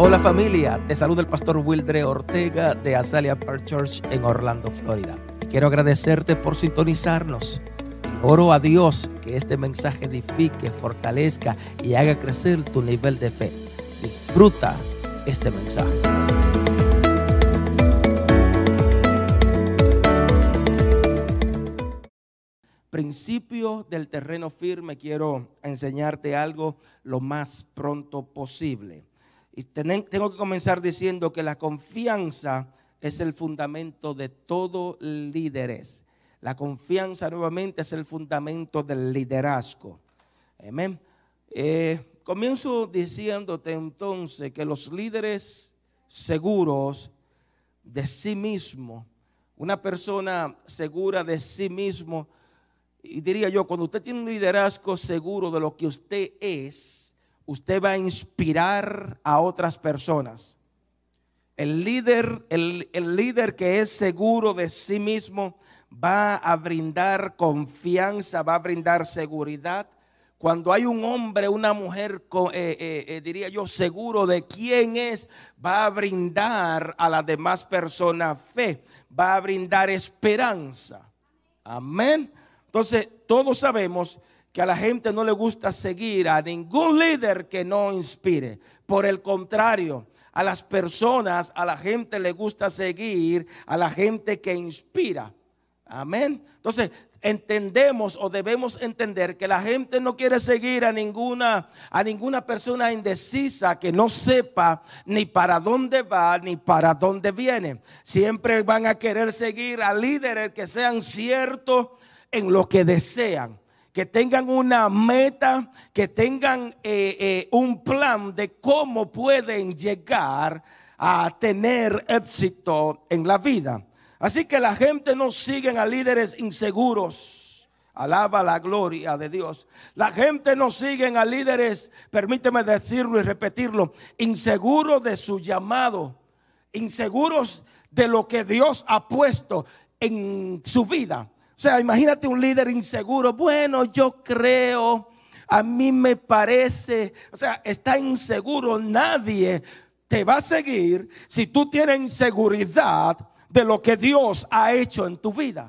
Hola familia, te saluda el pastor Wildre Ortega de Azalea Park Church en Orlando, Florida. Y quiero agradecerte por sintonizarnos. Y oro a Dios que este mensaje edifique, fortalezca y haga crecer tu nivel de fe. Disfruta este mensaje. Principio del terreno firme, quiero enseñarte algo lo más pronto posible. Y tengo que comenzar diciendo que la confianza es el fundamento de todo líderes. La confianza nuevamente es el fundamento del liderazgo. Amén. Eh, comienzo diciéndote entonces que los líderes seguros de sí mismo, una persona segura de sí mismo, y diría yo, cuando usted tiene un liderazgo seguro de lo que usted es, usted va a inspirar a otras personas. El líder, el, líder que es seguro de sí mismo va a brindar confianza, va a brindar seguridad. Cuando hay un hombre, una mujer, eh, eh, eh, diría yo, seguro de quién es, va a brindar a las demás personas fe, va a brindar esperanza. Amén. Entonces, todos sabemos que a la gente no le gusta seguir a ningún líder que no inspire. Por el contrario, a las personas, a la gente le gusta seguir a la gente que inspira. Amén. Entonces, entendemos o debemos entender que la gente no quiere seguir a ninguna a ninguna persona indecisa que no sepa ni para dónde va ni para dónde viene. Siempre van a querer seguir a líderes que sean ciertos en lo que desean que tengan una meta, que tengan eh, eh, un plan de cómo pueden llegar a tener éxito en la vida. Así que la gente no sigue a líderes inseguros. Alaba la gloria de Dios. La gente no sigue a líderes, permíteme decirlo y repetirlo, inseguros de su llamado, inseguros de lo que Dios ha puesto en su vida. O sea, imagínate un líder inseguro. Bueno, yo creo, a mí me parece, o sea, está inseguro. Nadie te va a seguir si tú tienes inseguridad de lo que Dios ha hecho en tu vida.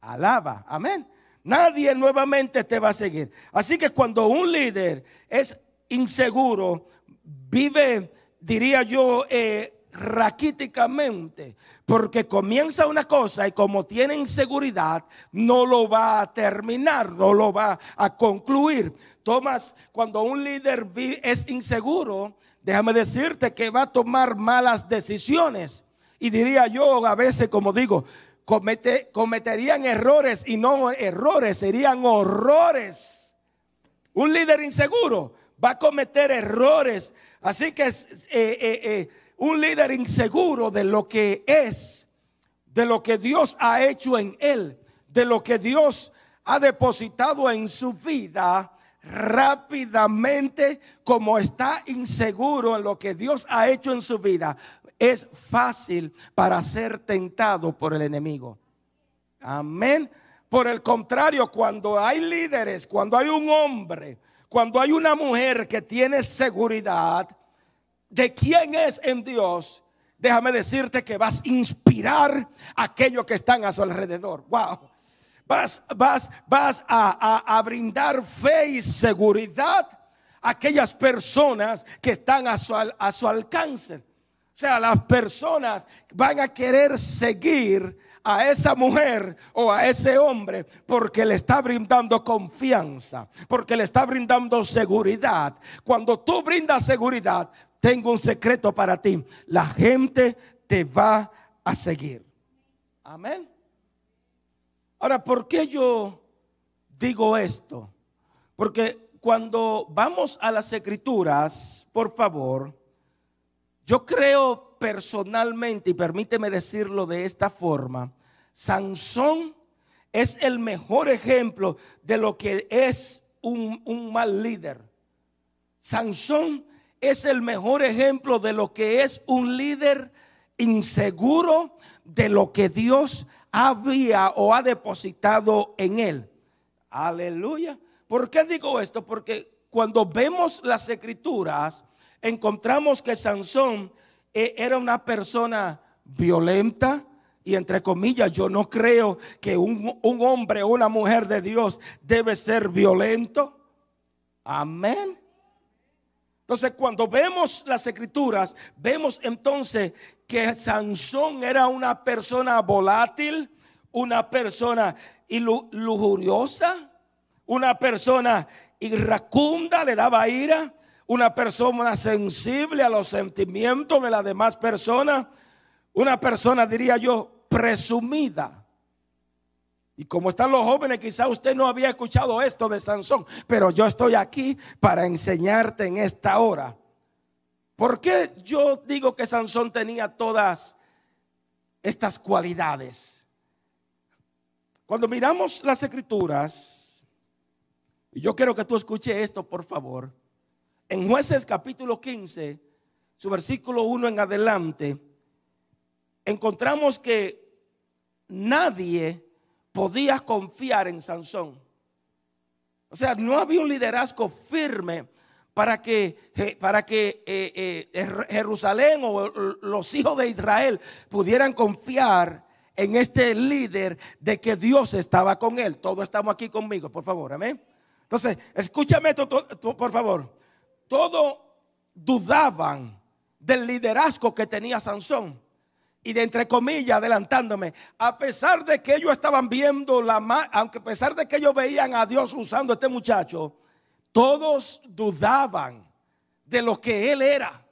Alaba, amén. Nadie nuevamente te va a seguir. Así que cuando un líder es inseguro, vive, diría yo, eh, raquíticamente, porque comienza una cosa y como tiene inseguridad, no lo va a terminar, no lo va a concluir. Tomás, cuando un líder es inseguro, déjame decirte que va a tomar malas decisiones. Y diría yo a veces, como digo, cometerían errores y no errores, serían horrores. Un líder inseguro va a cometer errores. Así que eh, eh, eh, un líder inseguro de lo que es, de lo que Dios ha hecho en él, de lo que Dios ha depositado en su vida, rápidamente, como está inseguro en lo que Dios ha hecho en su vida, es fácil para ser tentado por el enemigo. Amén. Por el contrario, cuando hay líderes, cuando hay un hombre, cuando hay una mujer que tiene seguridad, de quién es en Dios, déjame decirte que vas a inspirar a aquellos que están a su alrededor. Wow. Vas, vas, vas a, brindar fe y seguridad a aquellas personas que están a su, a su alcance. O sea, las personas van a querer seguir a esa mujer o a ese hombre porque le está brindando confianza, porque le está brindando seguridad. Cuando tú brindas seguridad, tengo un secreto para ti. La gente te va a seguir. Amén. Ahora, ¿por qué yo digo esto? Porque cuando vamos a las escrituras, por favor, yo creo personalmente, y permíteme decirlo de esta forma, Sansón es el mejor ejemplo de lo que es un, un mal líder. Sansón es el mejor ejemplo de lo que es un líder inseguro de lo que Dios había o ha depositado en él. Aleluya. ¿Por qué digo esto? Porque cuando vemos las escrituras, encontramos que Sansón eh, era una persona violenta, y entre comillas, yo no creo que un, un, hombre o una mujer de Dios debe ser violento. Amén. Entonces, cuando vemos las escrituras, vemos entonces que Sansón era una persona volátil, una persona lujuriosa, una persona iracunda, le daba ira, una persona sensible a los sentimientos de las demás personas, una persona, diría yo, presumida. Y como están los jóvenes, quizá usted no había escuchado esto de Sansón, pero yo estoy aquí para enseñarte en esta hora. ¿Por qué yo digo que Sansón tenía todas estas cualidades? Cuando miramos las escrituras, y yo quiero que tú escuches esto, por favor, en jueces capítulo 15, su versículo 1 en adelante, encontramos que nadie podía confiar en Sansón. O sea, no había un liderazgo firme para que, para que eh, eh, Jerusalén o los hijos de Israel pudieran confiar en este líder de que Dios estaba con él. Todos estamos aquí conmigo, por favor, amén. Entonces, escúchame esto, por favor. Todos dudaban del liderazgo que tenía Sansón y de entre comillas adelantándome, a pesar de que ellos estaban viendo la aunque a pesar de que ellos veían a Dios usando a este muchacho, todos dudaban de lo que él era.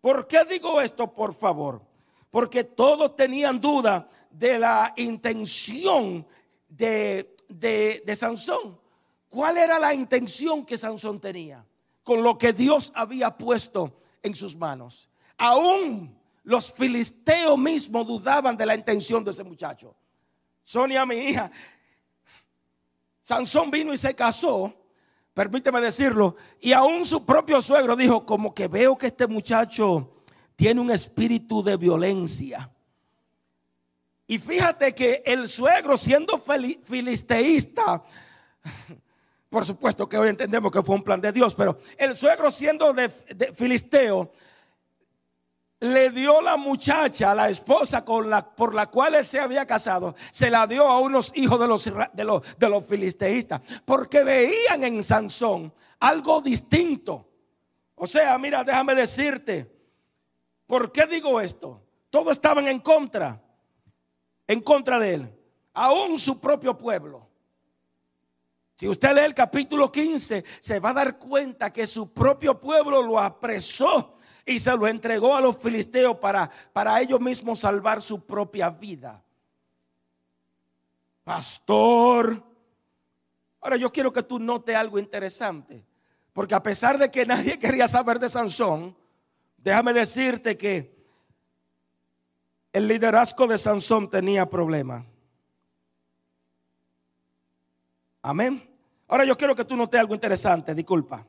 ¿Por qué digo esto, por favor? Porque todos tenían duda de la intención de, de, de Sansón. ¿Cuál era la intención que Sansón tenía con lo que Dios había puesto en sus manos? Aún los filisteos mismos dudaban de la intención de ese muchacho. Sonia, mi hija, Sansón vino y se casó, permíteme decirlo, y aún su propio suegro dijo, como que veo que este muchacho tiene un espíritu de violencia. Y fíjate que el suegro siendo filisteísta, por supuesto que hoy entendemos que fue un plan de Dios, pero el suegro siendo de, filisteo, le dio la muchacha, la esposa con la, por la cual él se había casado, se la dio a unos hijos de los, de los, de los filisteístas, porque veían en Sansón algo distinto. O sea, mira, déjame decirte, ¿por qué digo esto? Todos estaban en contra, en contra de él, aún su propio pueblo. Si usted lee el capítulo 15, se va a dar cuenta que su propio pueblo lo apresó y se lo entregó a los filisteos para, para ellos mismos salvar su propia vida. Pastor. Ahora yo quiero que tú note algo interesante. Porque a pesar de que nadie quería saber de Sansón, déjame decirte que el liderazgo de Sansón tenía problemas. Amén. Ahora yo quiero que tú note algo interesante, disculpa.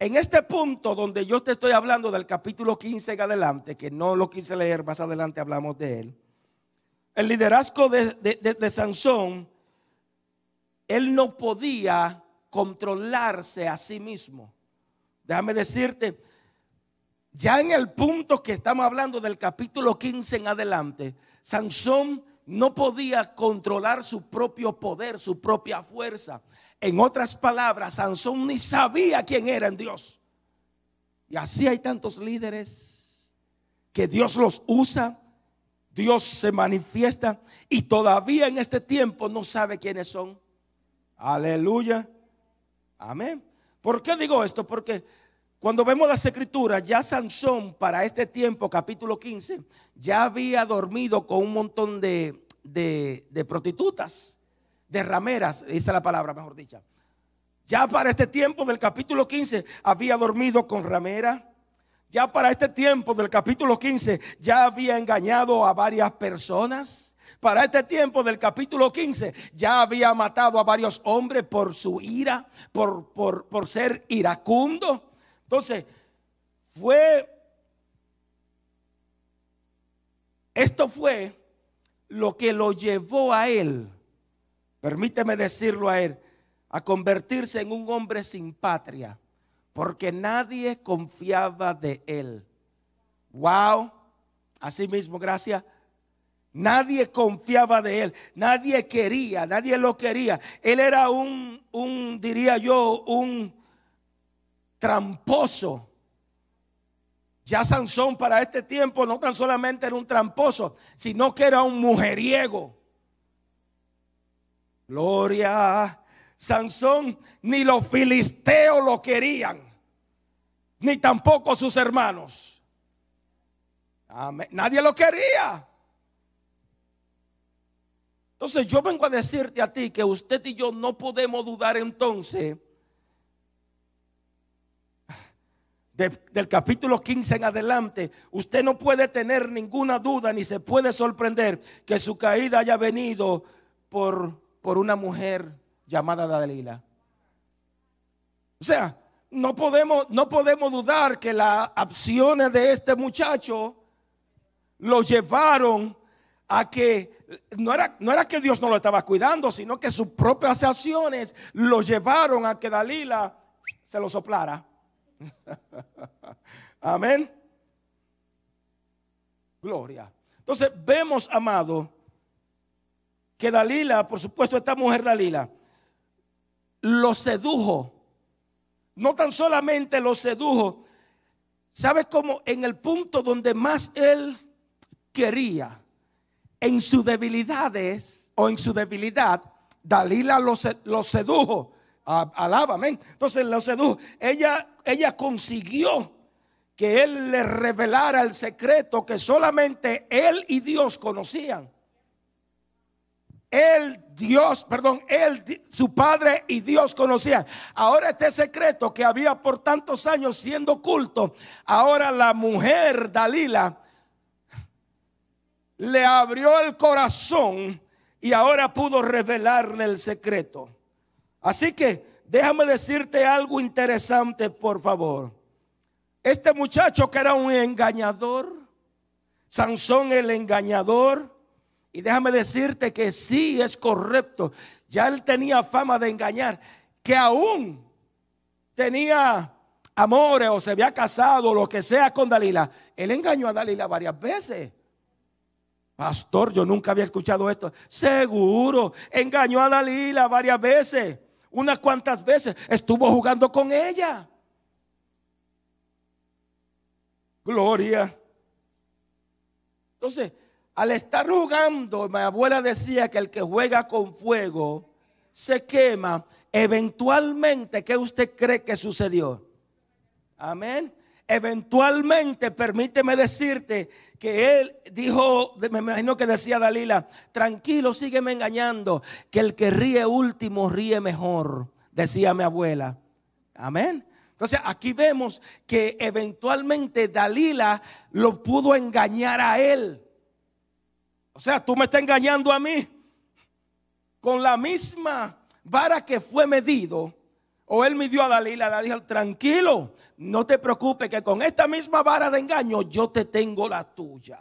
En este punto donde yo te estoy hablando del capítulo 15 en adelante, que no lo quise leer, más adelante hablamos de él. El liderazgo de, Sansón, él no podía controlarse a sí mismo. Déjame decirte, ya en el punto que estamos hablando del capítulo 15 en adelante, Sansón no podía controlar su propio poder, su propia fuerza. En otras palabras, Sansón ni sabía quién era en Dios. Y así hay tantos líderes que Dios los usa, Dios se manifiesta y todavía en este tiempo no sabe quiénes son. Aleluya. Amén. ¿Por qué digo esto? Porque cuando vemos las escrituras, ya Sansón para este tiempo, capítulo 15, ya había dormido con un montón de, de, de prostitutas de rameras, es la palabra, mejor dicha. Ya para este tiempo del capítulo 15 había dormido con ramera. Ya para este tiempo del capítulo 15 ya había engañado a varias personas. Para este tiempo del capítulo 15 ya había matado a varios hombres por su ira, por, por, por ser iracundo. Entonces, fue, esto fue lo que lo llevó a él permíteme decirlo a él, a convertirse en un hombre sin patria. porque nadie confiaba de él. Wow, así mismo, gracias. Nadie confiaba de él, nadie quería, nadie lo quería. Él era un, un diría yo, un tramposo. Ya Sansón para este tiempo no tan solamente era un tramposo, sino que era un mujeriego. Gloria. Sansón ni los filisteos lo querían, ni tampoco sus hermanos. Nadie lo quería. Entonces yo vengo a decirte a ti que usted y yo no podemos dudar entonces del capítulo 15 en adelante, usted no puede tener ninguna duda ni se puede sorprender que su caída haya venido por, por una mujer llamada Dalila. O sea, no podemos, no podemos dudar que las acciones de este muchacho lo llevaron a que no era, no era que Dios no lo estaba cuidando, sino que sus propias acciones lo llevaron a que Dalila se lo soplara. Amén. Gloria. Entonces vemos, amado, que Dalila, por supuesto, esta mujer Dalila, lo sedujo. No tan solamente lo sedujo, ¿sabe cómo? En el punto donde más él quería, en sus debilidades o en su debilidad, Dalila lo, sedujo. Alábame. Entonces lo sedujo. Ella, ella consiguió que él le revelara el secreto que solamente él y Dios conocían. Él, Dios, perdón, él, su padre y Dios conocían. Ahora este secreto que había por tantos años siendo oculto, ahora la mujer Dalila le abrió el corazón y ahora pudo revelarle el secreto. Así que déjame decirte algo interesante, por favor. Este muchacho que era un engañador, Sansón el engañador, y déjame decirte que sí es correcto. Ya él tenía fama de engañar, que aún tenía amores o se había casado, lo que sea con Dalila. Él engañó a Dalila varias veces. Pastor, yo nunca había escuchado esto. Seguro, engañó a Dalila varias veces. Unas cuantas veces estuvo jugando con ella. Gloria. Entonces, al estar jugando, mi abuela decía que el que juega con fuego se quema. Eventualmente, ¿qué usted cree que sucedió? Amén. Eventualmente, permíteme decirte que él dijo, me imagino que decía Dalila, tranquilo, sígueme engañando, que el que ríe último ríe mejor, decía mi abuela. Amén. Entonces aquí vemos que eventualmente Dalila lo pudo engañar a él. O sea, tú me estás engañando a mí con la misma vara que fue medido. O él midió a Dalila, le dijo, tranquilo, no te preocupes que con esta misma vara de engaño yo te tengo la tuya.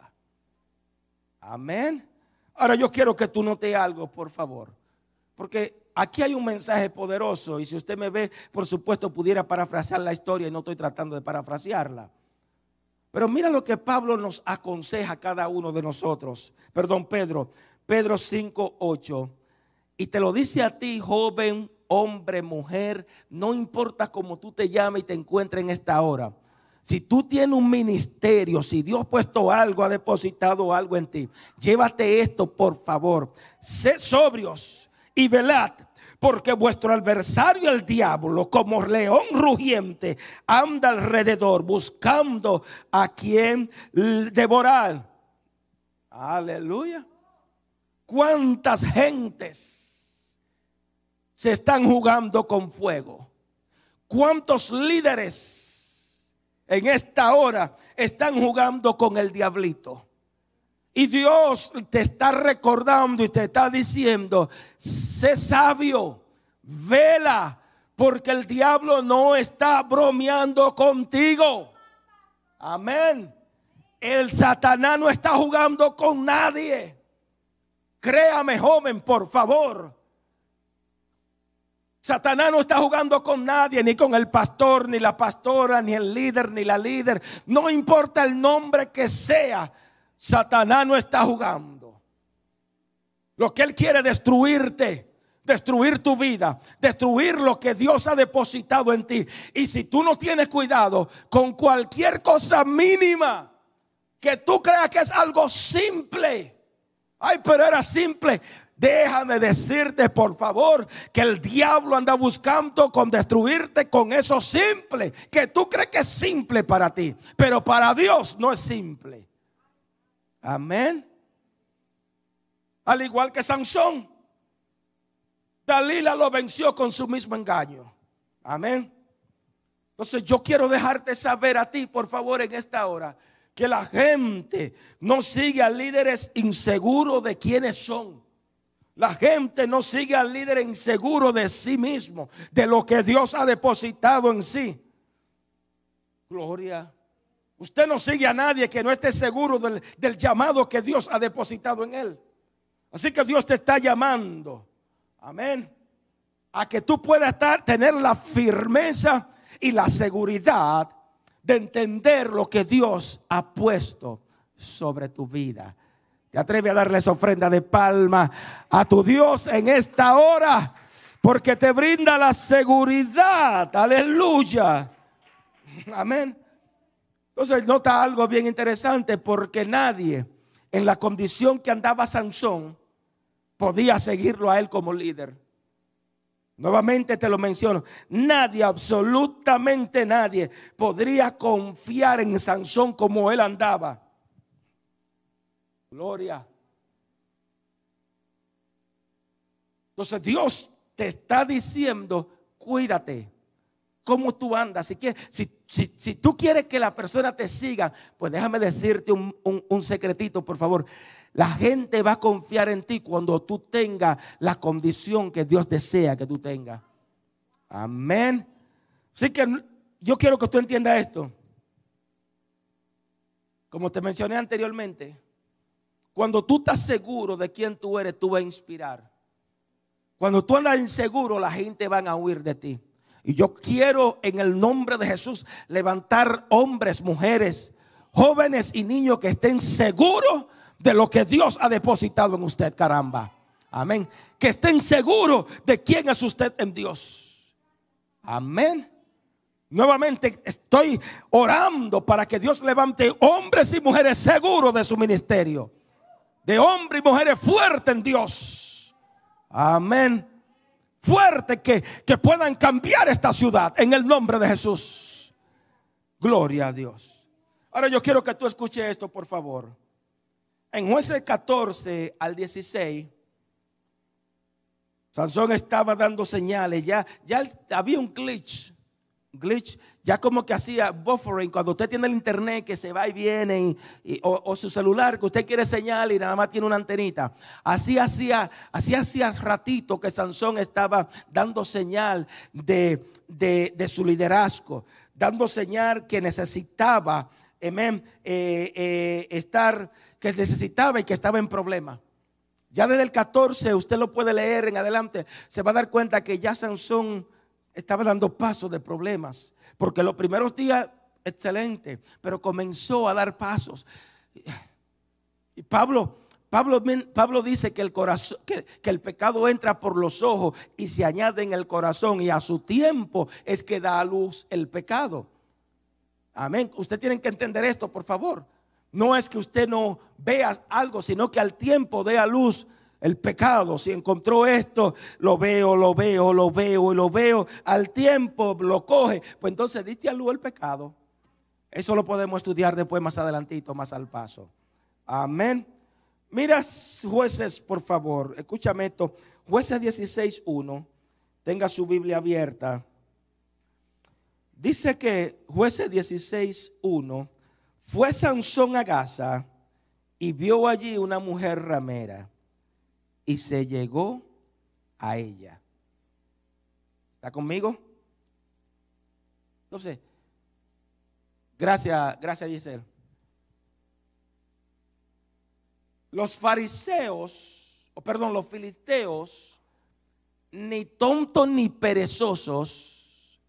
Amén. Ahora yo quiero que tú note algo, por favor. Porque aquí hay un mensaje poderoso y si usted me ve, por supuesto, pudiera parafrasear la historia y no estoy tratando de parafrasearla. Pero mira lo que Pablo nos aconseja a cada uno de nosotros. Perdón, Pedro. Pedro 5, 8. Y te lo dice a ti, joven, hombre, mujer, no importa cómo tú te llames y te encuentres en esta hora. Si tú tienes un ministerio, si Dios ha puesto algo, ha depositado algo en ti, llévate esto, por favor. Sé sobrios y velad porque vuestro adversario el diablo, como león rugiente, anda alrededor buscando a quien devorar. Aleluya. ¿Cuántas gentes se están jugando con fuego? ¿Cuántos líderes en esta hora están jugando con el diablito? Y Dios te está recordando y te está diciendo, sé sabio, vela, porque el diablo no está bromeando contigo. Amén. El Satanás no está jugando con nadie. Créame, joven, por favor. Satanás no está jugando con nadie, ni con el pastor, ni la pastora, ni el líder, ni la líder. No importa el nombre que sea, Satanás no está jugando. Lo que él quiere es destruirte, destruir tu vida, destruir lo que Dios ha depositado en ti. Y si tú no tienes cuidado con cualquier cosa mínima que tú creas que es algo simple, ay, pero era simple. Déjame decirte, por favor, que el diablo anda buscando con destruirte con eso simple, que tú crees que es simple para ti, pero para Dios no es simple. Amén. Al igual que Sansón, Dalila lo venció con su mismo engaño. Amén. Entonces yo quiero dejarte saber a ti, por favor, en esta hora, que la gente no sigue a líderes inseguros de quiénes son. La gente no sigue al líder inseguro de sí mismo, de lo que Dios ha depositado en sí. Gloria. Usted no sigue a nadie que no esté seguro del, llamado que Dios ha depositado en él. Así que Dios te está llamando. Amén. A que tú puedas estar, tener la firmeza y la seguridad de entender lo que Dios ha puesto sobre tu vida. Te atreve a darles ofrenda de palma a tu Dios en esta hora, porque te brinda la seguridad. Aleluya. Amén. Entonces nota algo bien interesante, porque nadie en la condición que andaba Sansón podía seguirlo a él como líder. Nuevamente te lo menciono, nadie, absolutamente nadie, podría confiar en Sansón como él andaba. Gloria. Entonces Dios te está diciendo, cuídate. ¿Cómo tú andas? Si, si, tú quieres que la persona te siga, pues déjame decirte un, un secretito, por favor. La gente va a confiar en ti cuando tú tengas la condición que Dios desea que tú tengas. Amén. Así que yo quiero que tú entiendas esto. Como te mencioné anteriormente, cuando tú estás seguro de quién tú eres, tú vas a inspirar. Cuando tú andas inseguro, la gente va a huir de ti. Y yo quiero en el nombre de Jesús levantar hombres, mujeres, jóvenes y niños que estén seguros de lo que Dios ha depositado en usted, caramba. Amén. Que estén seguros de quién es usted en Dios. Amén. Nuevamente estoy orando para que Dios levante hombres y mujeres seguros de su ministerio de hombres y mujeres fuertes en Dios. Amén. Fuertes que, que puedan cambiar esta ciudad en el nombre de Jesús. Gloria a Dios. Ahora yo quiero que tú escuches esto, por favor. En jueces 14 al 16, Sansón estaba dando señales. Ya, ya había un glitch. Glitch ya como que hacía buffering, cuando usted tiene el internet que se va y viene, o, su celular que usted quiere señal y nada más tiene una antenita. Así hacía, así hacía ratito que Sansón estaba dando señal de, su liderazgo, dando señal que necesitaba, eh, eh, estar, que necesitaba y que estaba en problema. Ya desde el 14, usted lo puede leer en adelante, se va a dar cuenta que ya Sansón estaba dando pasos de problemas. Porque los primeros días, excelente, pero comenzó a dar pasos. Y Pablo, Pablo, Pablo dice que el, corazón, que, que el pecado entra por los ojos y se añade en el corazón y a su tiempo es que da a luz el pecado. Amén. Usted tiene que entender esto, por favor. No es que usted no vea algo, sino que al tiempo dé a luz el pecado, si encontró esto, lo veo, lo veo, lo veo y lo veo, al tiempo lo coge, pues entonces diste a luz el pecado. Eso lo podemos estudiar después más adelantito, más al paso. Amén. Mira, jueces, por favor, escúchame esto. Jueces 16.1, tenga su Biblia abierta. Dice que jueces 16.1, fue Sansón a Gaza y vio allí una mujer ramera y se llegó a ella. ¿Está conmigo? No sé. Gracias, gracias Giselle. Los fariseos, o perdón, los filisteos ni tontos ni perezosos,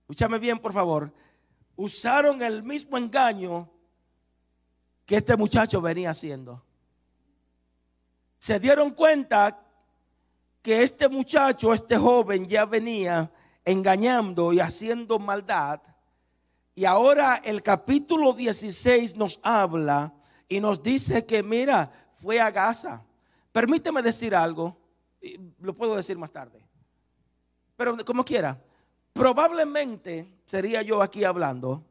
escúchame bien por favor, usaron el mismo engaño que este muchacho venía haciendo. Se dieron cuenta que este muchacho, este joven ya venía engañando y haciendo maldad. Y ahora el capítulo 16 nos habla y nos dice que, mira, fue a Gaza. Permíteme decir algo, lo puedo decir más tarde, pero como quiera, probablemente sería yo aquí hablando,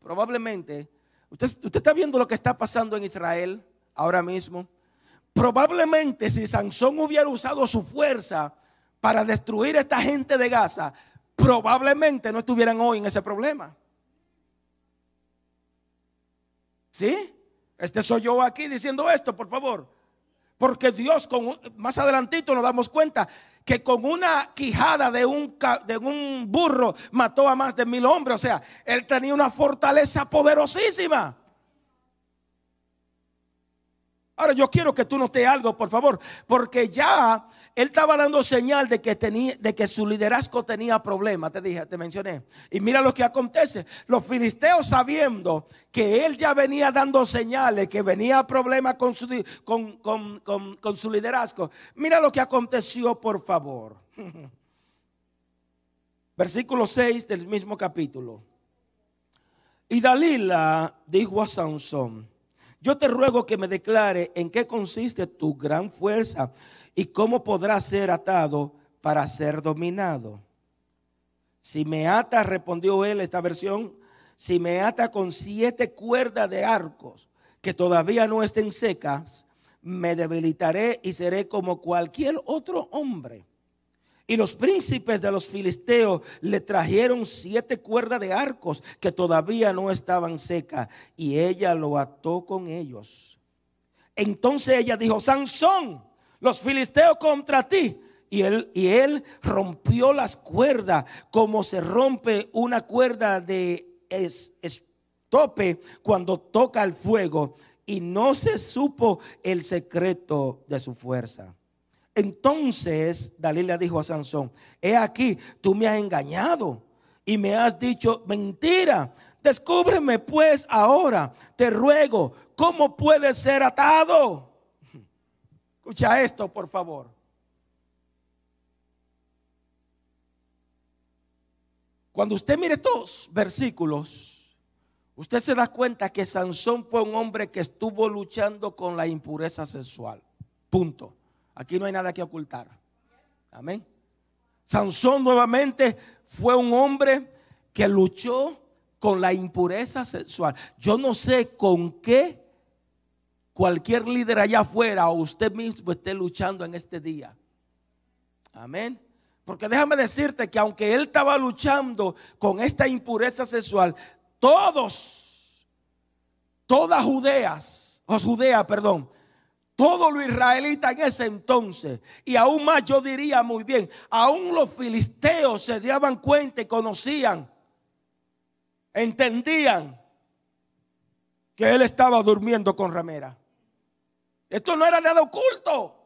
probablemente, usted, usted está viendo lo que está pasando en Israel ahora mismo. Probablemente si Sansón hubiera usado su fuerza para destruir a esta gente de Gaza, probablemente no estuvieran hoy en ese problema. ¿Sí? Este soy yo aquí diciendo esto, por favor. Porque Dios, con, más adelantito nos damos cuenta que con una quijada de un, de un burro mató a más de mil hombres. O sea, él tenía una fortaleza poderosísima. Ahora yo quiero que tú notes algo, por favor, porque ya él estaba dando señal de que, tenía, de que su liderazgo tenía problemas, te dije, te mencioné. Y mira lo que acontece. Los filisteos sabiendo que él ya venía dando señales, que venía problemas con su, con, con su liderazgo. Mira lo que aconteció, por favor. Versículo 6 del mismo capítulo. Y Dalila dijo a Sansón, yo te ruego que me declare en qué consiste tu gran fuerza y cómo podrá ser atado para ser dominado. Si me ata, respondió él esta versión, si me ata con siete cuerdas de arcos que todavía no estén secas, me debilitaré y seré como cualquier otro hombre. Y los príncipes de los filisteos le trajeron siete cuerdas de arcos que todavía no estaban secas y ella lo ató con ellos. Entonces ella dijo, Sansón, los filisteos contra ti. Y él, y él rompió las cuerdas como se rompe una cuerda de estope cuando toca el fuego y no se supo el secreto de su fuerza. Entonces Dalila dijo a Sansón, he aquí, tú me has engañado y me has dicho mentira. Descúbreme pues ahora, te ruego, ¿cómo puede ser atado? Escucha esto, por favor. Cuando usted mire estos versículos, usted se da cuenta que Sansón fue un hombre que estuvo luchando con la impureza sexual. Punto. Aquí no hay nada que ocultar. Amén. Sansón nuevamente fue un hombre que luchó con la impureza sexual. Yo no sé con qué cualquier líder allá afuera o usted mismo esté luchando en este día. Amén. Porque déjame decirte que aunque él estaba luchando con esta impureza sexual, todos, todas Judeas, o Judea, perdón, todo lo israelita en ese entonces, y aún más yo diría muy bien, aún los filisteos se daban cuenta y conocían, entendían que él estaba durmiendo con ramera. Esto no era nada oculto.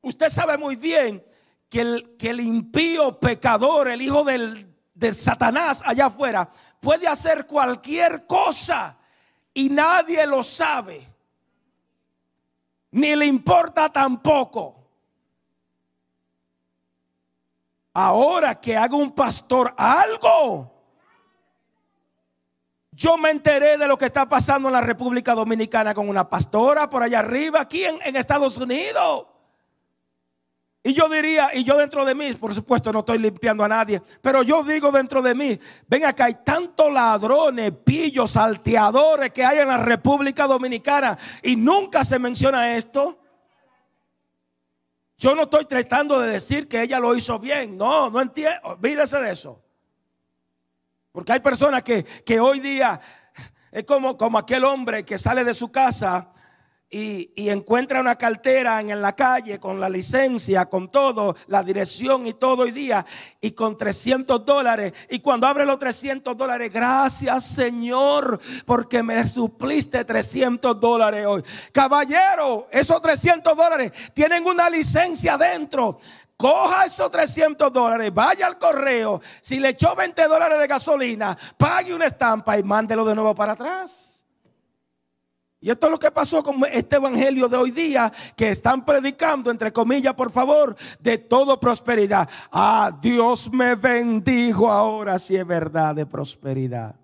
Usted sabe muy bien que el, que el impío pecador, el hijo del, del Satanás allá afuera, puede hacer cualquier cosa y nadie lo sabe ni le importa tampoco. Ahora que haga un pastor algo, yo me enteré de lo que está pasando en la República Dominicana con una pastora por allá arriba, aquí en, en Estados Unidos. Y yo diría, y yo dentro de mí, por supuesto no estoy limpiando a nadie, pero yo digo dentro de mí, ven acá, hay tantos ladrones, pillos, salteadores que hay en la República Dominicana y nunca se menciona esto. Yo no estoy tratando de decir que ella lo hizo bien, no, no entiendo, olvídese de eso. Porque hay personas que, que hoy día es como, como aquel hombre que sale de su casa y, encuentra una cartera en, la calle con la licencia, con todo, la dirección y todo hoy día, y con 300 dólares. Y cuando abre los 300 dólares, gracias Señor, porque me supliste 300 dólares hoy. Caballero, esos 300 dólares tienen una licencia dentro. Coja esos 300 dólares, vaya al correo. Si le echó 20 dólares de gasolina, pague una estampa y mándelo de nuevo para atrás. Y esto es lo que pasó con este evangelio de hoy día que están predicando, entre comillas, por favor, de todo prosperidad. Ah, Dios me bendijo ahora si es verdad de prosperidad.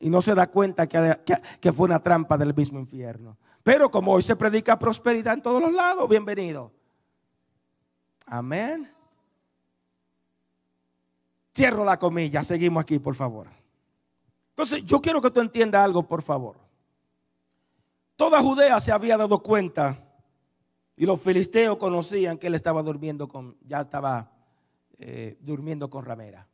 Y no se da cuenta que, que, fue una trampa del mismo infierno. Pero como hoy se predica prosperidad en todos los lados, bienvenido. Amén. Cierro la comilla, seguimos aquí, por favor. Entonces, yo quiero que tú entiendas algo, por favor. Toda Judea se había dado cuenta y los filisteos conocían que él estaba durmiendo con, ya estaba eh, durmiendo con ramera.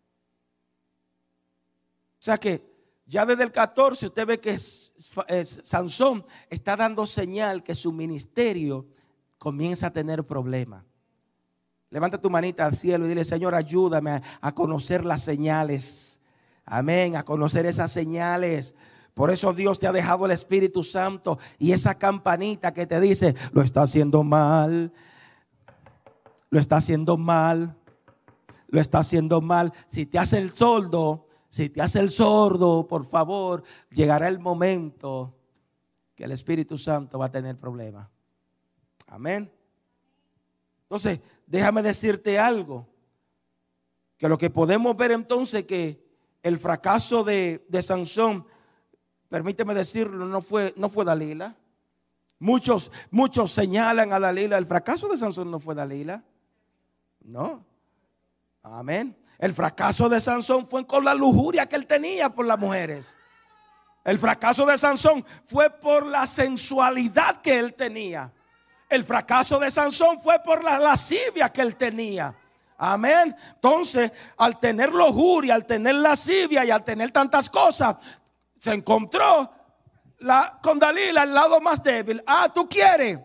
O sea que ya desde el 14 usted ve que Sansón está dando señal que su ministerio comienza a tener problemas. Levanta tu manita al cielo y dile, Señor, ayúdame a conocer las señales. Amén, a conocer esas señales por eso Dios te ha dejado el Espíritu Santo y esa campanita que te dice, lo está haciendo mal, lo está haciendo mal, lo está haciendo mal. Si te hace el sordo, si te hace el sordo, por favor, llegará el momento que el Espíritu Santo va a tener problemas. Amén. Entonces, déjame decirte algo. Que lo que podemos ver entonces que el fracaso de, de Sansón permíteme decirlo, no fue, no fue Dalila. Muchos, muchos señalan a Dalila. El fracaso de Sansón no fue Dalila. No. Amén. El fracaso de Sansón fue con la lujuria que él tenía por las mujeres. El fracaso de Sansón fue por la sensualidad que él tenía. El fracaso de Sansón fue por la lascivia que él tenía. Amén. Entonces, al tener lujuria, al tener lascivia y al tener tantas cosas, se encontró la, con Dalila el lado más débil. Ah, tú quieres.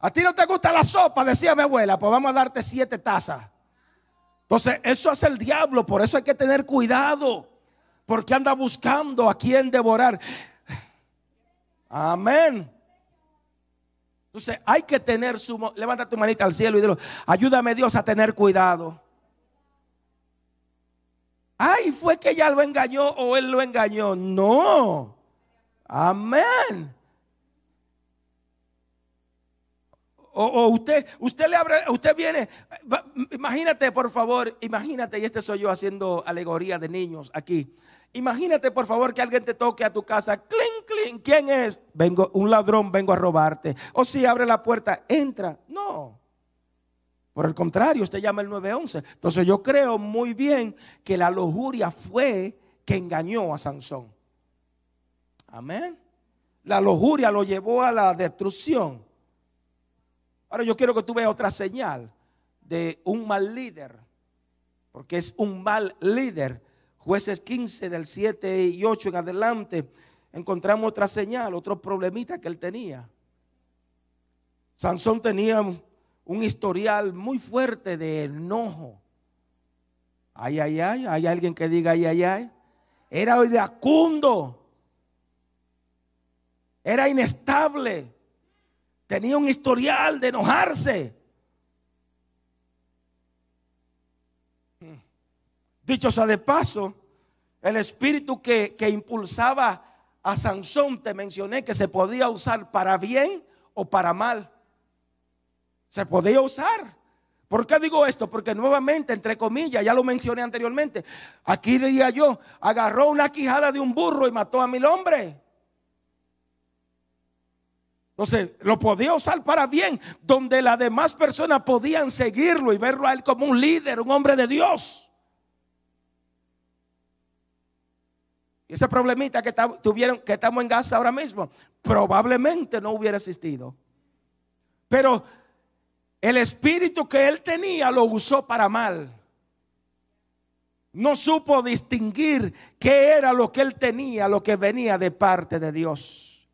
A ti no te gusta la sopa, decía mi abuela, pues vamos a darte siete tazas. Entonces, eso hace el diablo, por eso hay que tener cuidado, porque anda buscando a quien devorar. Amén. Entonces, hay que tener su. Levanta tu manita al cielo y dilo: Ayúdame, Dios, a tener cuidado. Ay, fue que ella lo engañó o él lo engañó. No. Amén. O, usted, usted le abre, usted viene, imagínate por favor, imagínate, y este soy yo haciendo alegoría de niños aquí. Imagínate por favor que alguien te toque a tu casa, clink, clink, ¿quién es? Vengo, un ladrón, vengo a robarte. O si abre la puerta, entra. No. Por el contrario, usted llama el 911. Entonces yo creo muy bien que la lujuria fue que engañó a Sansón. Amén. La lujuria lo llevó a la destrucción. Ahora yo quiero que tú veas otra señal de un mal líder. Porque es un mal líder. Jueces 15 del 7 y 8 en adelante encontramos otra señal, otro problemita que él tenía. Sansón tenía un historial muy fuerte de enojo. Ay, ay, ay, hay alguien que diga ay, ay, ay. Era iracundo. Era inestable. Tenía un historial de enojarse. Dicho sea de paso, el espíritu que, que impulsaba a Sansón, te mencioné que se podía usar para bien o para mal. Se podía usar. ¿Por qué digo esto? Porque nuevamente, entre comillas, ya lo mencioné anteriormente, aquí leía yo, agarró una quijada de un burro y mató a mil hombres. Entonces, lo podía usar para bien, donde las demás personas podían seguirlo y verlo a él como un líder, un hombre de Dios. Y ese problemita que tuvieron, que estamos en Gaza ahora mismo, probablemente no hubiera existido. Pero el espíritu que él tenía lo usó para mal. No supo distinguir qué era lo que él tenía, lo que venía de parte de Dios.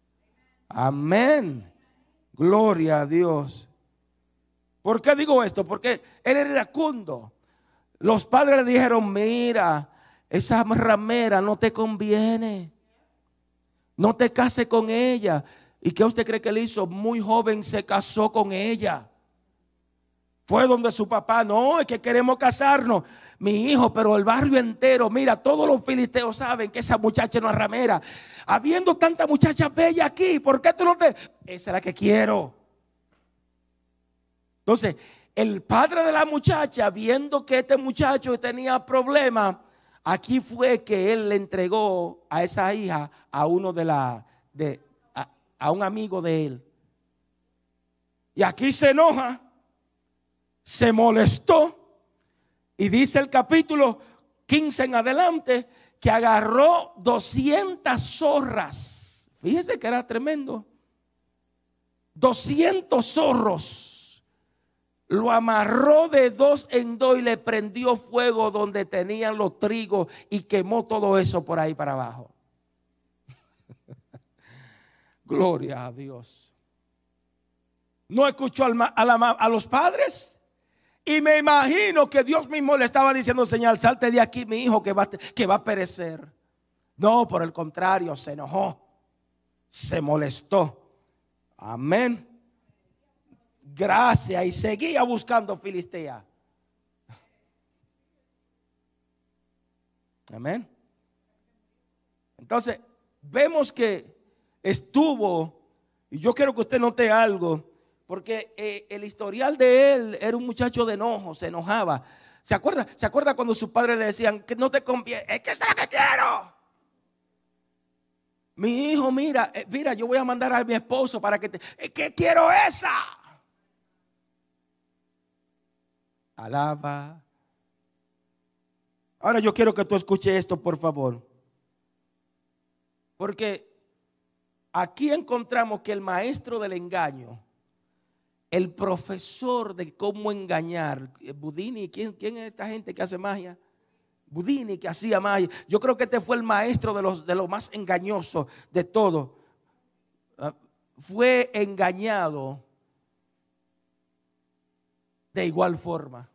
Amén. Gloria a Dios. ¿Por qué digo esto? Porque él era iracundo. Los padres le dijeron, mira, esa ramera no te conviene. No te case con ella. ¿Y qué usted cree que él hizo? Muy joven se casó con ella. Fue donde su papá, no, es que queremos casarnos. Mi hijo, pero el barrio entero, mira, todos los filisteos saben que esa muchacha no es ramera. Habiendo tanta muchacha bella aquí, ¿por qué tú no te... Esa es la que quiero. Entonces, el padre de la muchacha, viendo que este muchacho tenía problemas, aquí fue que él le entregó a esa hija a uno de la, de, a, a un amigo de él. Y aquí se enoja se molestó y dice el capítulo 15 en adelante que agarró 200 zorras. Fíjese que era tremendo. 200 zorros. Lo amarró de dos en dos y le prendió fuego donde tenían los trigos y quemó todo eso por ahí para abajo. Gloria a Dios. ¿No escuchó a los padres? Y me imagino que Dios mismo le estaba diciendo, señal, salte de aquí, mi hijo, que va, que va a perecer. No, por el contrario, se enojó, se molestó. Amén. Gracias. Y seguía buscando Filistea. Amén. Entonces, vemos que estuvo, y yo quiero que usted note algo, porque eh, el historial de él era un muchacho de enojo, se enojaba. ¿Se acuerda? ¿Se acuerda cuando sus padres le decían que no te conviene? Es que es lo que quiero. Mi hijo, mira, eh, mira, yo voy a mandar a mi esposo para que te. Es que quiero esa. Alaba. Ahora yo quiero que tú escuches esto, por favor. Porque aquí encontramos que el maestro del engaño el profesor de cómo engañar. Eh, Budini, ¿quién, ¿quién, es esta gente que hace magia? Budini, que hacía magia. Yo creo que este fue el maestro de los de lo más engañoso de todo. Ah, fue engañado de igual forma.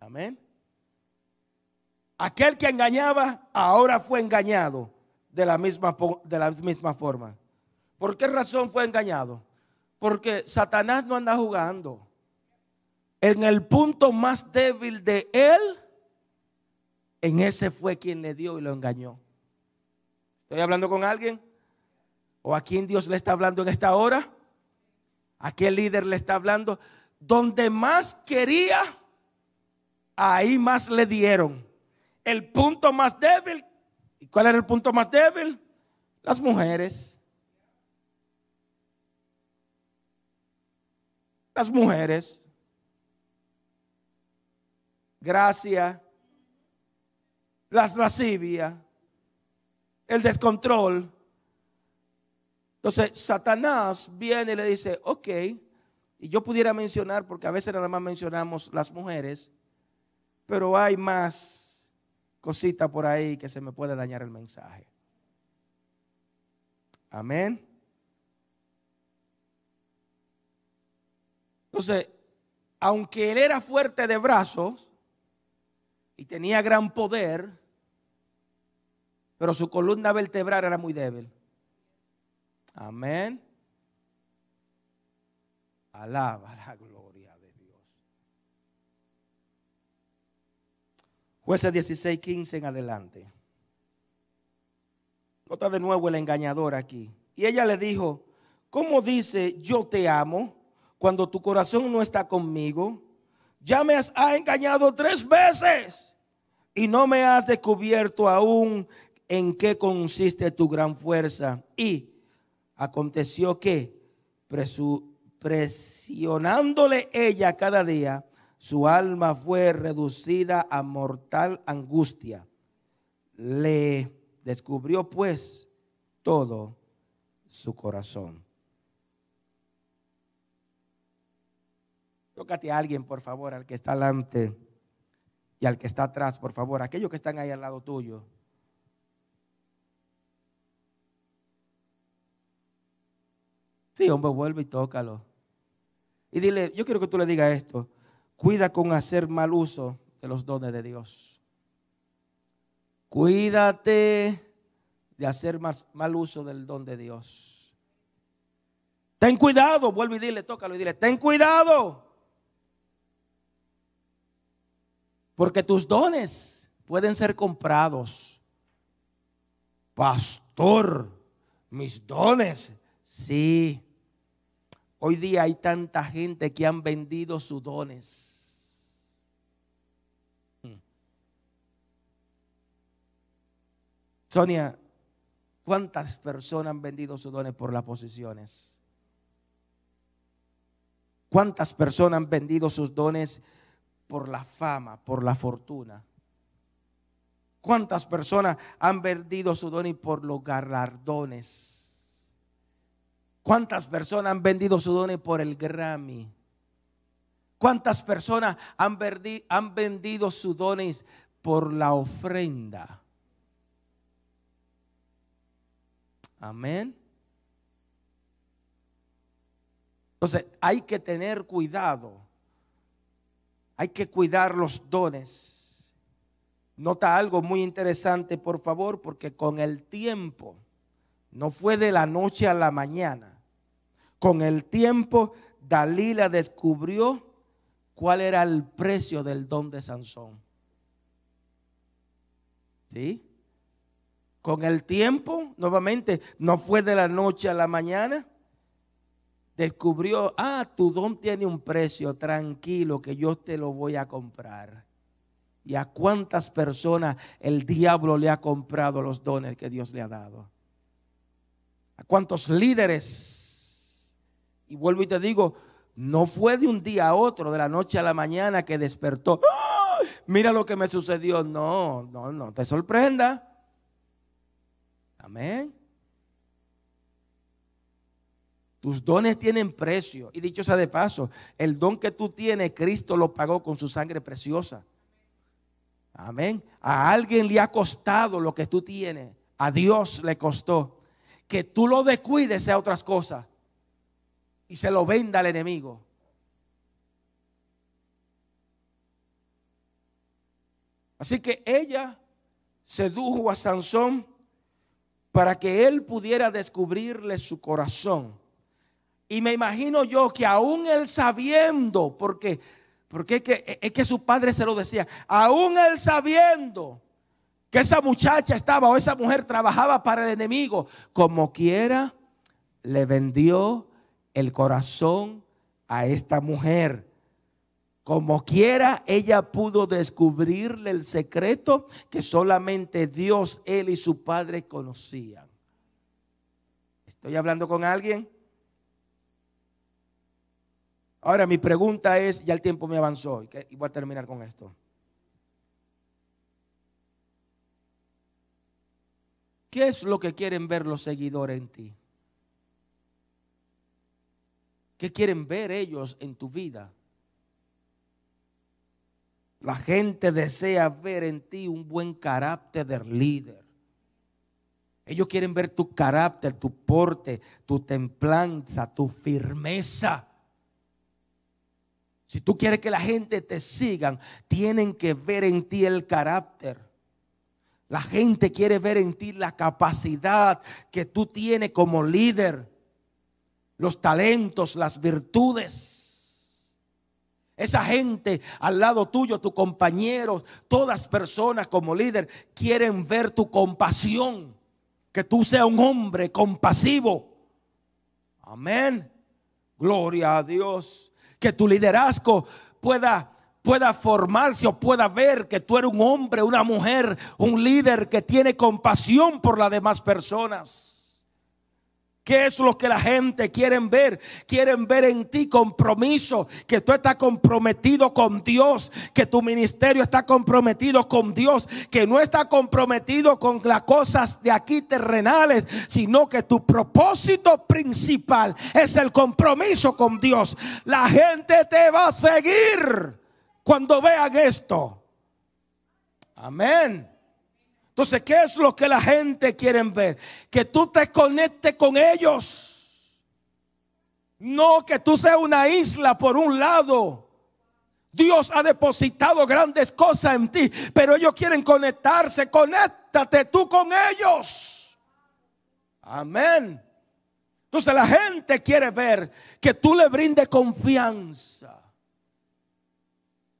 Amén. Aquel que engañaba ahora fue engañado de la misma, de la misma forma. ¿Por qué razón fue engañado? Porque Satanás no anda jugando. En el punto más débil de él, en ese fue quien le dio y lo engañó. ¿Estoy hablando con alguien? ¿O a quién Dios le está hablando en esta hora? ¿A qué líder le está hablando? Donde más quería, ahí más le dieron. El punto más débil. ¿Y cuál era el punto más débil? Las mujeres. Las mujeres, gracia, las lascivias, el descontrol. Entonces Satanás viene y le dice, ok, y yo pudiera mencionar, porque a veces nada más mencionamos las mujeres, pero hay más cositas por ahí que se me puede dañar el mensaje. Amén. Entonces, aunque él era fuerte de brazos y tenía gran poder, pero su columna vertebral era muy débil. Amén. Alaba la gloria de Dios. Jueces 16, 15 en adelante. Nota de nuevo el engañador aquí. Y ella le dijo, ¿cómo dice yo te amo? Cuando tu corazón no está conmigo? Ya me has engañado tres veces y no me has descubierto aún en qué consiste tu gran fuerza. Y aconteció que, presionándole ella cada día, su alma fue reducida a mortal angustia. Le descubrió pues todo su corazón. Tócate a alguien, por favor, al que está delante y al que está atrás, por favor, aquellos que están ahí al lado tuyo. Sí, hombre, vuelve y tócalo. Y dile, yo quiero que tú le digas esto. Cuida con hacer mal uso de los dones de Dios. Cuídate de hacer mal uso del don de Dios. Ten cuidado, vuelve y dile, tócalo y dile, ten cuidado. Porque tus dones pueden ser comprados. Pastor, mis dones, sí. Hoy día hay tanta gente que han vendido sus dones. Hmm. Sonia, ¿cuántas personas han vendido sus dones por las posiciones? ¿Cuántas personas han vendido sus dones por la fama, por la fortuna? ¿Cuántas personas han vendido sus dones por los galardones? ¿Cuántas personas han vendido su dones por el Grammy? ¿Cuántas personas han, han vendido sus dones por la ofrenda? Amén. Entonces hay que tener cuidado. Hay que cuidar los dones. Nota algo muy interesante, por favor, porque con el tiempo, no fue de la noche a la mañana, con el tiempo, Dalila descubrió cuál era el precio del don de Sansón. ¿Sí? Con el tiempo, nuevamente, no fue de la noche a la mañana. Descubrió, ah, tu don tiene un precio, tranquilo, que yo te lo voy a comprar. ¿Y a cuántas personas el diablo le ha comprado los dones que Dios le ha dado? ¿A cuántos líderes y vuelvo y te digo, no fue de un día a otro, de la noche a la mañana que despertó. Mira lo que me sucedió. No, no, no te sorprenda. Amén. Tus dones tienen precio. Y dicho sea de paso, el don que tú tienes, Cristo lo pagó con su sangre preciosa. Amén. A alguien le ha costado lo que tú tienes. A Dios le costó. Que tú lo descuides sea otras cosas y se lo venda al enemigo. Así que ella sedujo a Sansón para que él pudiera descubrirle su corazón. Y me imagino yo que aún él sabiendo, porque, porque es, que, es que su padre se lo decía, aún él sabiendo que esa muchacha estaba o esa mujer trabajaba para el enemigo, como quiera, le vendió el corazón a esta mujer. Como quiera, ella pudo descubrirle el secreto que solamente Dios, él y su padre conocían. ¿Estoy hablando con alguien? Ahora mi pregunta es, ya el tiempo me avanzó y voy a terminar con esto. ¿Qué es lo que quieren ver los seguidores en ti? ¿Qué quieren ver ellos en tu vida? La gente desea ver en ti un buen carácter de líder. Ellos quieren ver tu carácter, tu porte, tu templanza, tu firmeza. Si tú quieres que la gente te sigan, tienen que ver en ti el carácter. La gente quiere ver en ti la capacidad que tú tienes como líder los talentos, las virtudes. Esa gente al lado tuyo, tu compañero, todas personas como líder quieren ver tu compasión, que tú seas un hombre compasivo. Amén. Gloria a Dios. Que tu liderazgo pueda pueda formarse o pueda ver que tú eres un hombre, una mujer, un líder que tiene compasión por las demás personas. ¿Qué es lo que la gente quiere ver? Quieren ver en ti compromiso, que tú estás comprometido con Dios, que tu ministerio está comprometido con Dios, que no está comprometido con las cosas de aquí terrenales, sino que tu propósito principal es el compromiso con Dios. La gente te va a seguir cuando vean esto. Amén. Entonces, ¿qué es lo que la gente quiere ver? Que tú te conectes con ellos. No que tú seas una isla por un lado. Dios ha depositado grandes cosas en ti, pero ellos quieren conectarse. Conéctate tú con ellos. Amén. Entonces la gente quiere ver que tú le brindes confianza.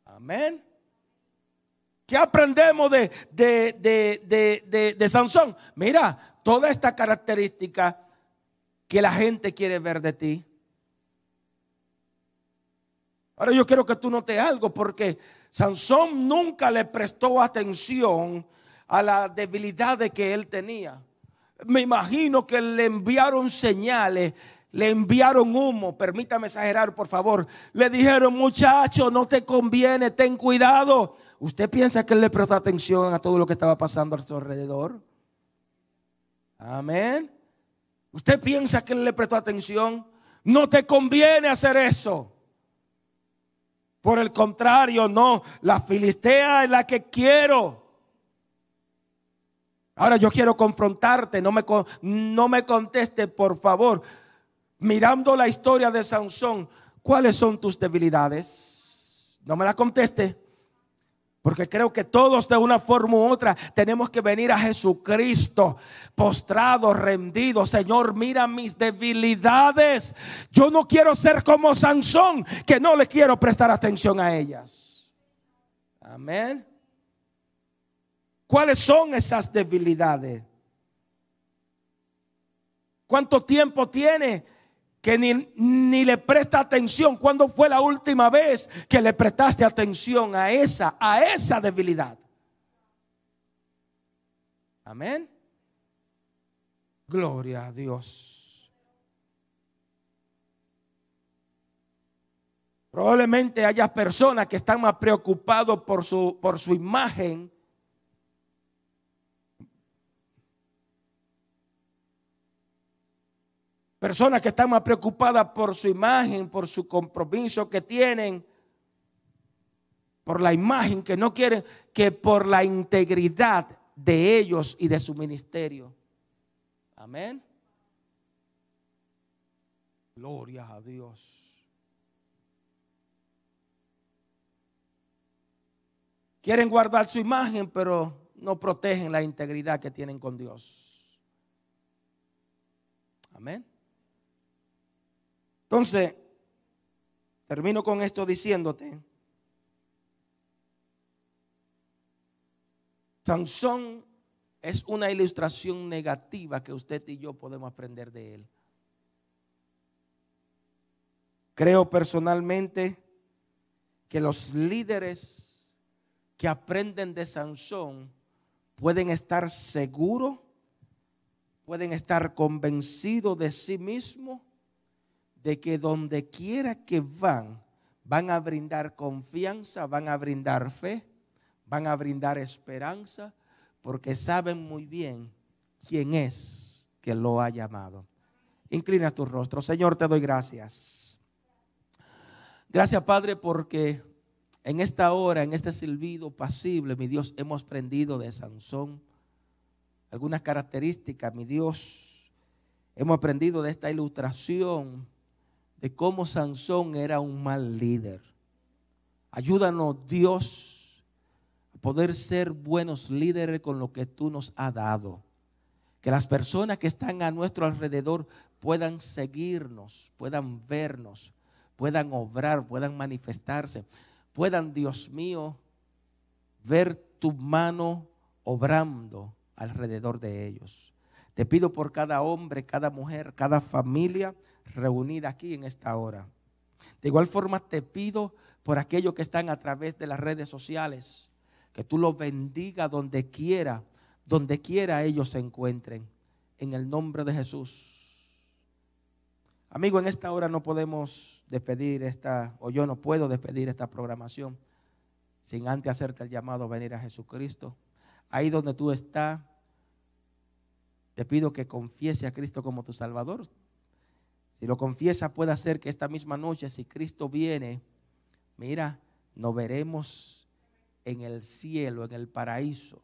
Amén. ¿Qué aprendemos de, de, de, Sansón? Mira, toda esta característica que la gente quiere ver de ti. Ahora yo quiero que tú notes algo porque Sansón nunca le prestó atención a la debilidad de que él tenía. Me imagino que le enviaron señales, le enviaron humo, permítame exagerar por favor. Le dijeron, muchacho, no te conviene, ten cuidado ¿Usted piensa que él le prestó atención a todo lo que estaba pasando a su alrededor? Amén. ¿Usted piensa que él le prestó atención? No te conviene hacer eso. Por el contrario, no. La filistea es la que quiero. Ahora yo quiero confrontarte. No me, no me conteste, por favor. Mirando la historia de Sansón, ¿cuáles son tus debilidades? No me la conteste. Porque creo que todos de una forma u otra tenemos que venir a Jesucristo postrados, rendidos. Señor, mira mis debilidades. Yo no quiero ser como Sansón, que no le quiero prestar atención a ellas. Amén. ¿Cuáles son esas debilidades? ¿Cuánto tiempo tiene que ni, le presta atención. ¿Cuándo fue la última vez que le prestaste atención a esa, a esa debilidad? Amén. Gloria a Dios. Probablemente haya personas que están más preocupados por su, por su imagen Personas que están más preocupadas por su imagen, por su compromiso que tienen, por la imagen que no quieren, que por la integridad de ellos y de su ministerio. Amén. Gloria a Dios. Quieren guardar su imagen, pero no protegen la integridad que tienen con Dios. Amén. Entonces, termino con esto diciéndote, Sansón es una ilustración negativa que usted y yo podemos aprender de él. Creo personalmente que los líderes que aprenden de Sansón pueden estar seguros, pueden estar convencidos de sí mismos de que donde quiera que van, van a brindar confianza, van a brindar fe, van a brindar esperanza, porque saben muy bien quién es que lo ha llamado. Inclina tu rostro. Señor, te doy gracias. Gracias, Padre, porque en esta hora, en este silbido pasible, mi Dios, hemos aprendido de Sansón algunas características, mi Dios. Hemos aprendido de esta ilustración de cómo Sansón era un mal líder. Ayúdanos, Dios, a poder ser buenos líderes con lo que tú nos has dado. Que las personas que están a nuestro alrededor puedan seguirnos, puedan vernos, puedan obrar, puedan manifestarse, puedan, Dios mío, ver tu mano obrando alrededor de ellos. Te pido por cada hombre, cada mujer, cada familia reunida aquí en esta hora. De igual forma te pido por aquellos que están a través de las redes sociales, que tú los bendiga donde quiera, donde quiera ellos se encuentren, en el nombre de Jesús. Amigo, en esta hora no podemos despedir esta, o yo no puedo despedir esta programación sin antes hacerte el llamado a venir a Jesucristo. Ahí donde tú estás, te pido que confiese a Cristo como tu Salvador. Si lo confiesa, puede hacer que esta misma noche, si Cristo viene, mira, nos veremos en el cielo, en el paraíso.